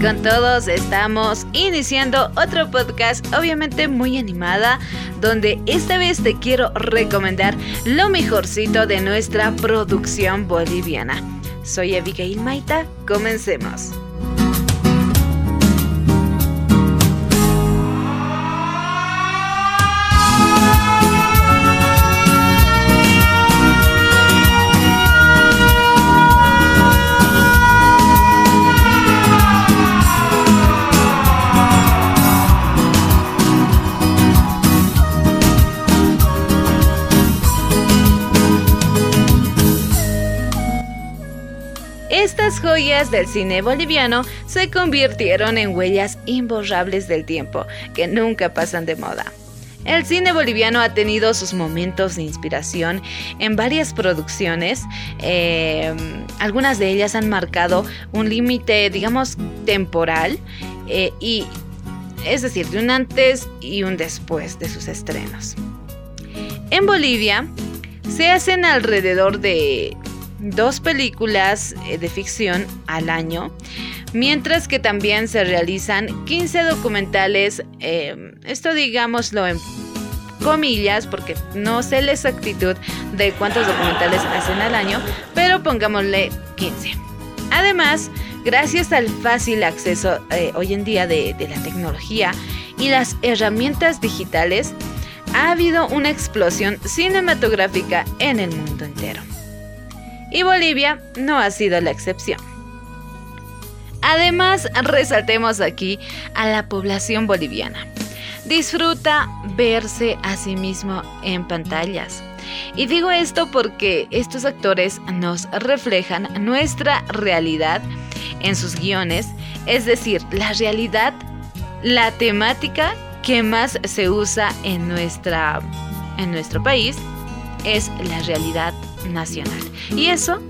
con todos. Estamos iniciando otro podcast, obviamente muy animada, donde esta vez te quiero recomendar lo mejorcito de nuestra producción boliviana. Soy Abigail Maita, comencemos. Estas joyas del cine boliviano se convirtieron en huellas imborrables del tiempo, que nunca pasan de moda. El cine boliviano ha tenido sus momentos de inspiración en varias producciones. Eh, algunas de ellas han marcado un límite, digamos, temporal eh, y es decir, de un antes y un después de sus estrenos. En Bolivia se hacen alrededor de dos películas eh, de ficción al año, mientras que también se realizan 15 documentales, eh, esto digámoslo en comillas, porque no sé la exactitud de cuántos documentales hacen al año, pero pongámosle 15. Además, gracias al fácil acceso eh, hoy en día de la tecnología y las herramientas digitales, ha habido una explosión cinematográfica en el mundo entero y Bolivia no ha sido la excepción. Además, resaltemos aquí a la población boliviana. Disfruta verse a sí mismo en pantallas. Y digo esto porque estos actores nos reflejan nuestra realidad en sus guiones, es decir, la realidad, la temática que más se usa en, nuestra, en nuestro país es la realidad nacional. Y eso,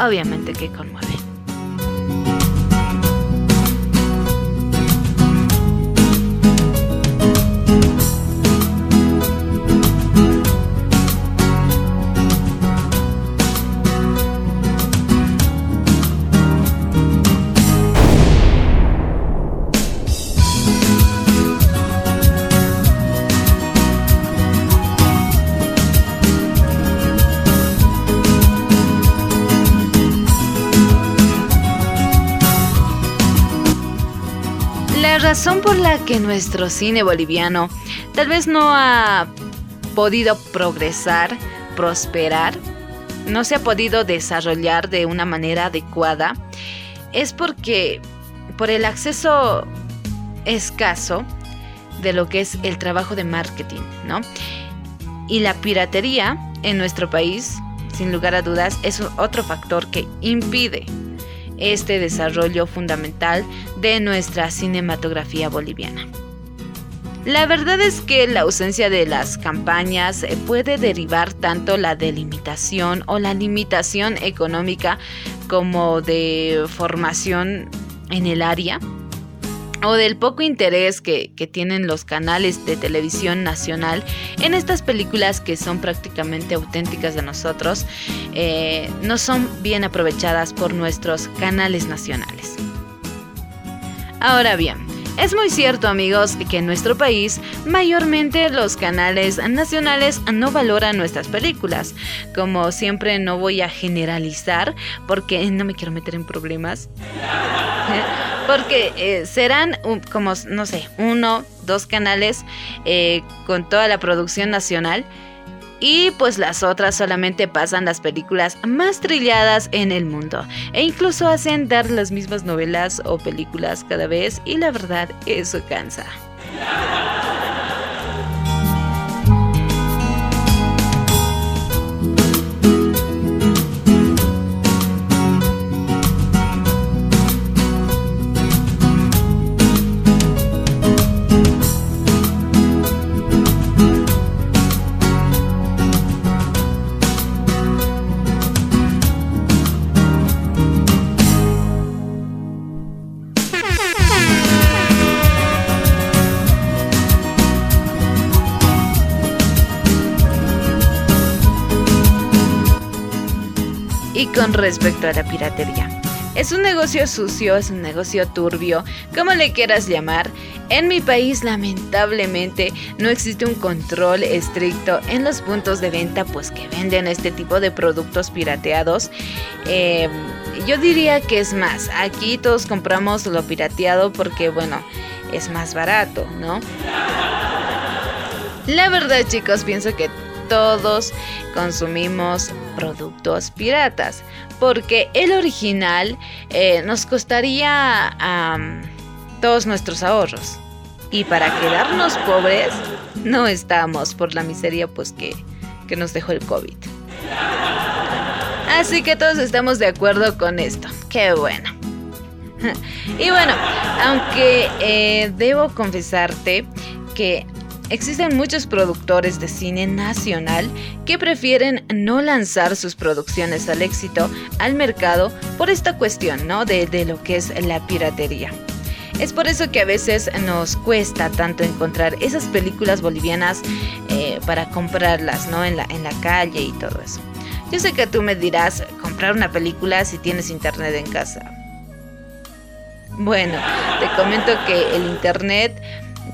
obviamente, que conmueve. Razón por la que nuestro cine boliviano tal vez no ha podido progresar, prosperar, no se ha podido desarrollar de una manera adecuada, es porque por el acceso escaso de lo que es el trabajo de marketing, ¿no? Y la piratería en nuestro país, sin lugar a dudas, es otro factor que impide este desarrollo fundamental de nuestra cinematografía boliviana. La verdad es que la ausencia de las campañas eh, puede derivar tanto la delimitación o la limitación económica como de formación en el área o del poco interés que, tienen los canales de televisión nacional en estas películas que son prácticamente auténticas de nosotros, eh, no son bien aprovechadas por nuestros canales nacionales. Ahora bien, es muy cierto amigos que en nuestro país mayormente los canales nacionales no valoran nuestras películas. Como siempre no voy a generalizar porque no me quiero meter en problemas. porque eh, serán como, no sé, uno, dos canales eh, con toda la producción nacional. Y pues las otras solamente pasan las películas más trilladas en el mundo. E incluso hacen dar las mismas novelas o películas cada vez. Y la verdad, eso cansa. Con respecto a la piratería, Es un negocio sucio, es un negocio turbio, como le quieras llamar. En mi país lamentablemente no existe un control estricto en los puntos de venta pues que venden este tipo de productos pirateados. Em, yo diría que es más, aquí todos compramos lo pirateado porque bueno, es más barato, ¿no? La verdad chicos, pienso que todos consumimos productos piratas, porque el original eh, nos costaría todos nuestros ahorros. Y para quedarnos pobres, no estamos por la miseria pues que, que nos dejó el COVID. Así que todos estamos de acuerdo con esto. Qué bueno. Y bueno, aunque eh, debo confesarte que Existen muchos productores de cine nacional que prefieren no lanzar sus producciones al éxito al mercado por esta cuestión, ¿no? De, lo que es la piratería. Es por eso que a veces nos cuesta tanto encontrar esas películas bolivianas eh, para comprarlas, ¿no? En la, en la calle y todo eso. Yo sé que tú me dirás comprar una película si tienes internet en casa. Bueno, te comento que el internet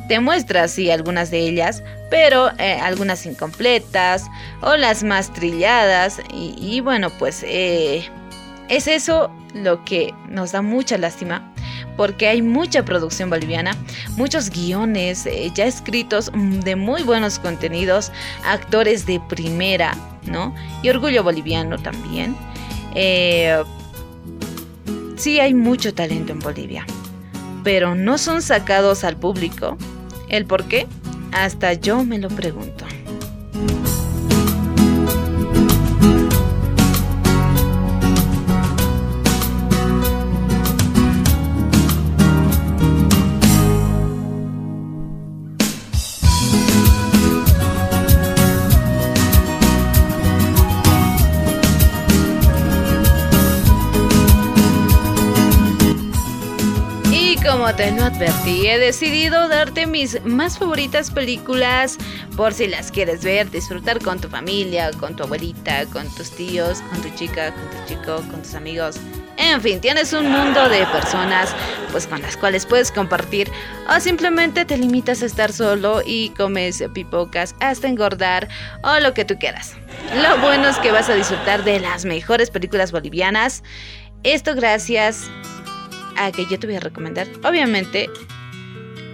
te muestra así algunas de ellas, pero eh, algunas incompletas o las más trilladas. Y, bueno, pues eh, es eso lo que nos da mucha lástima. Porque hay mucha producción boliviana, muchos guiones eh, ya escritos mm, de muy buenos contenidos, actores de primera, ¿no? Y orgullo boliviano también. sí hay mucho talento en Bolivia, pero no son sacados al público ¿El por qué? Hasta yo me lo pregunto. Te lo advertí, he decidido darte mis más favoritas películas por si las quieres ver, disfrutar con tu familia, con tu abuelita, con tus tíos, con tu chica, con tu chico, con tus amigos. En fin, tienes un mundo de personas pues con las cuales puedes compartir o simplemente te limitas a estar solo y comes pipocas hasta engordar o lo que tú quieras. Lo bueno es que vas a disfrutar de las mejores películas bolivianas. Esto gracias que yo te voy a recomendar, obviamente,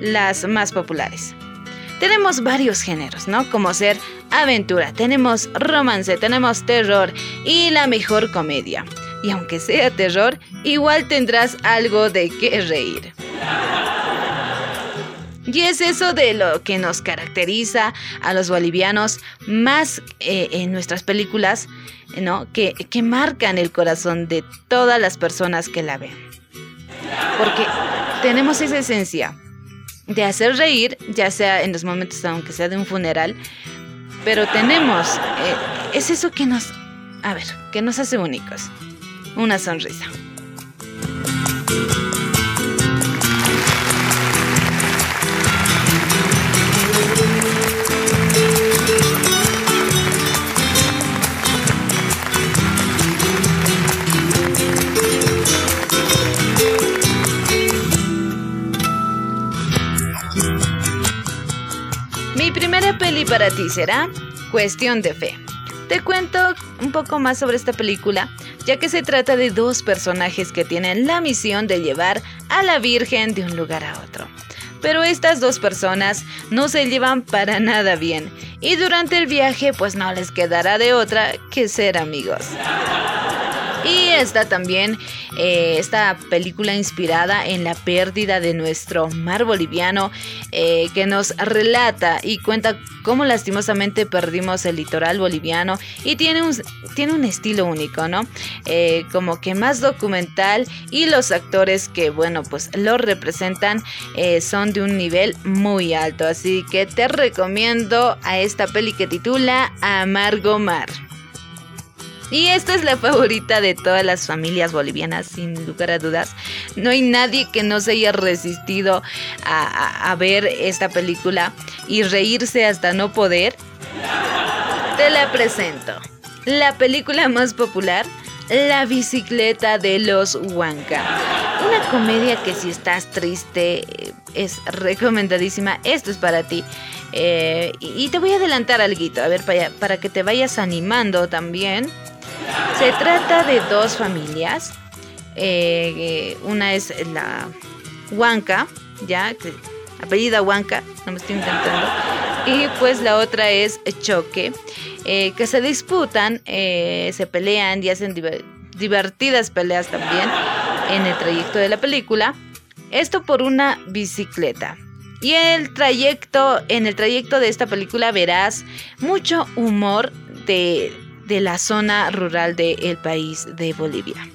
las más populares. Tenemos varios géneros, ¿no? Como ser aventura, tenemos romance, tenemos terror y la mejor comedia. Y aunque sea terror, igual tendrás algo de qué reír. Y es eso de lo que nos caracteriza a los bolivianos más eh, en nuestras películas, ¿no? Que, que marcan el corazón de todas las personas que la ven. Porque tenemos esa esencia de hacer reír, ya sea en los momentos, aunque sea de un funeral, pero tenemos, eh, es eso que nos, a ver, que nos hace únicos, una sonrisa. Para ti será Cuestión de Fe. Te cuento un poco más sobre esta película, ya que se trata de dos personajes que tienen la misión de llevar a la Virgen de un lugar a otro. Pero estas dos personas no se llevan para nada bien y durante el viaje pues no les quedará de otra que ser amigos. Y está también eh, esta película inspirada en la pérdida de nuestro mar boliviano eh, que nos relata y cuenta cómo lastimosamente perdimos el litoral boliviano y tiene un, tiene un estilo único, ¿no? Eh, como que más documental y los actores que, bueno, pues lo representan son de un nivel muy alto. Así que te recomiendo a esta peli que titula Amargo Mar. Y esta es la favorita de todas las familias bolivianas, sin lugar a dudas. No hay nadie que no se haya resistido a, ver esta película y reírse hasta no poder. Te la presento. La película más popular, La bicicleta de los Huanca. Una comedia que si estás triste eh, es recomendadísima. Esto es para ti. Eh, y te voy a adelantar algo, a ver, para, para que te vayas animando también. Se trata de dos familias. Eh, una es la Huanca, ya, apellida Huanca, no me estoy intentando. Y pues la otra es Choque, eh, que se disputan, se pelean y hacen divertidas peleas también en el trayecto de la película. Esto por una bicicleta. Y el trayecto, en el trayecto de esta película verás mucho humor de, de la zona rural del país de Bolivia.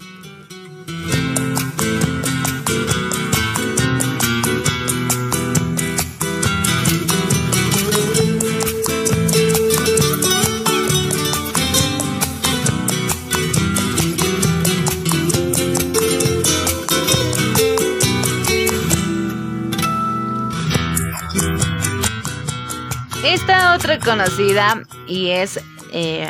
Esta otra conocida y es eh,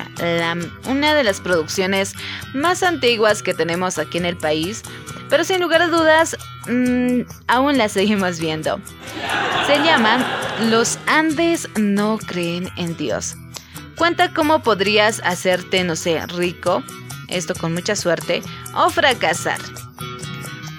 una de las producciones más antiguas que tenemos aquí en el país, pero sin lugar a dudas mm, aún la seguimos viendo. Se llama Los Andes no creen en Dios. Cuenta cómo podrías hacerte, no sé, rico, esto con mucha suerte, o fracasar.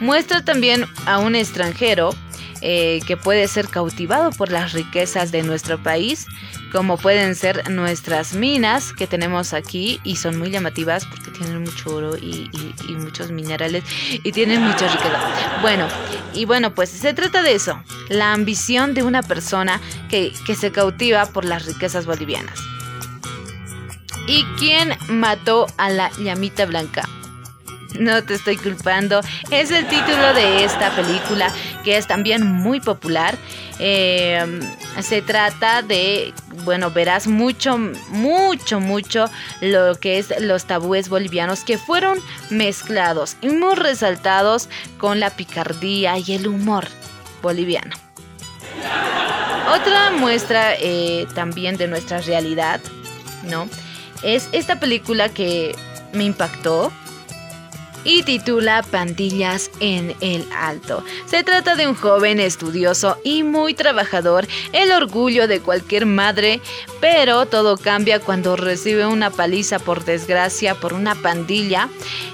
Muestra también a un extranjero eh, que puede ser cautivado por las riquezas de nuestro país, como pueden ser nuestras minas que tenemos aquí y son muy llamativas porque tienen mucho oro y, muchos minerales y tienen mucha riqueza. Bueno, y bueno, pues se trata de eso, la ambición de una persona que, que se cautiva por las riquezas bolivianas. ¿Y quién mató a la llamita blanca? No te estoy culpando. Es el título de esta película que es también muy popular. Eh, se trata de, bueno, verás mucho, mucho, mucho lo que es los tabúes bolivianos que fueron mezclados y muy resaltados con la picardía y el humor boliviano. Otra muestra eh, también de nuestra realidad, ¿no? Es esta película que me impactó y titula Pandillas en el Alto. Se trata de un joven estudioso y muy trabajador, el orgullo de cualquier madre, pero todo cambia cuando recibe una paliza por desgracia por una pandilla.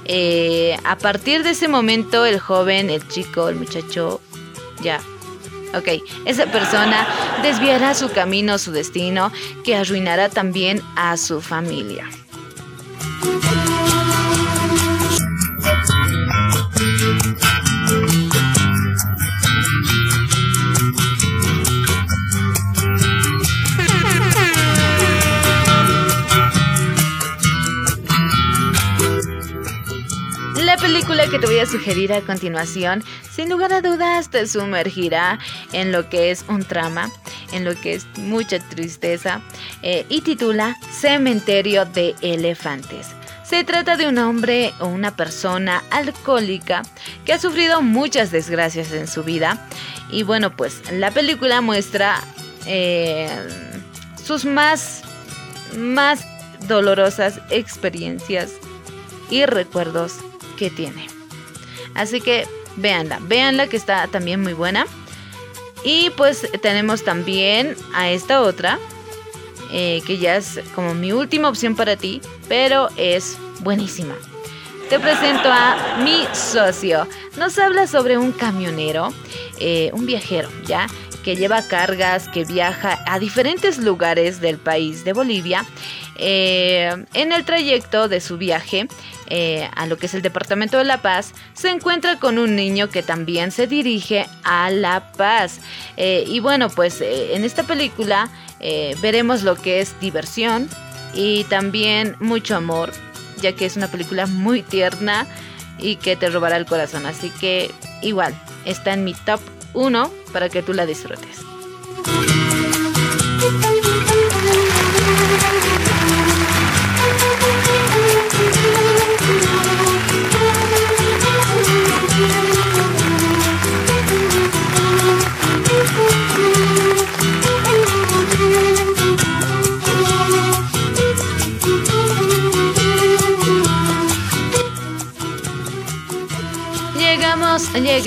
Eh, a partir de ese momento el joven, el chico, el muchacho, ya Ok, esa persona desviará su camino, su destino, que arruinará también a su familia. Te voy a sugerir a continuación, sin lugar a dudas, te sumergirá en lo que es un trama, en lo que es mucha tristeza, eh, y titula Cementerio de Elefantes. Se trata de un hombre o una persona alcohólica que ha sufrido muchas desgracias en su vida. Y bueno, pues la película muestra eh, sus más, más dolorosas experiencias y recuerdos que tiene. Así que véanla, véanla que está también muy buena. Y pues tenemos también a esta otra, eh, que ya es como mi última opción para ti, pero es buenísima. Te presento a mi socio. Nos habla sobre un camionero, eh, un viajero, ¿ya? Que lleva cargas, que viaja a diferentes lugares del país de Bolivia. Eh, en el trayecto de su viaje a lo que es el departamento de La Paz, se encuentra con un niño que también se dirige a La Paz. y bueno, pues en esta película eh, veremos lo que es diversión y también mucho amor, ya que es una película muy tierna y que te robará el corazón. Así que igual, está en mi top 1 para que tú la disfrutes.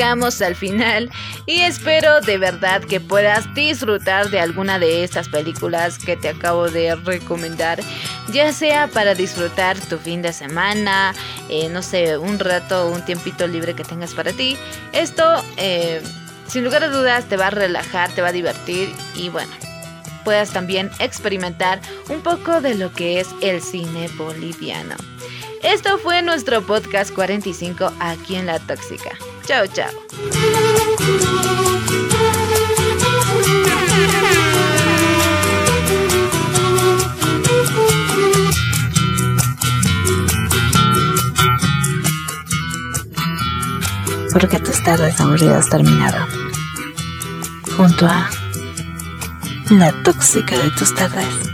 Al final y espero de verdad que puedas disfrutar de alguna de estas películas que te acabo de recomendar, ya sea para disfrutar tu fin de semana, eh, no sé, un rato, un tiempito libre que tengas para ti. Esto, eh, sin lugar a dudas, te va a relajar, te va a divertir y bueno, puedas también experimentar un poco de lo que es el cine boliviano. Esto fue nuestro podcast 45 aquí en La Tóxica. Chao, chao. Porque tus tardes aburridas terminaron. Junto a la tóxica de tus tardes.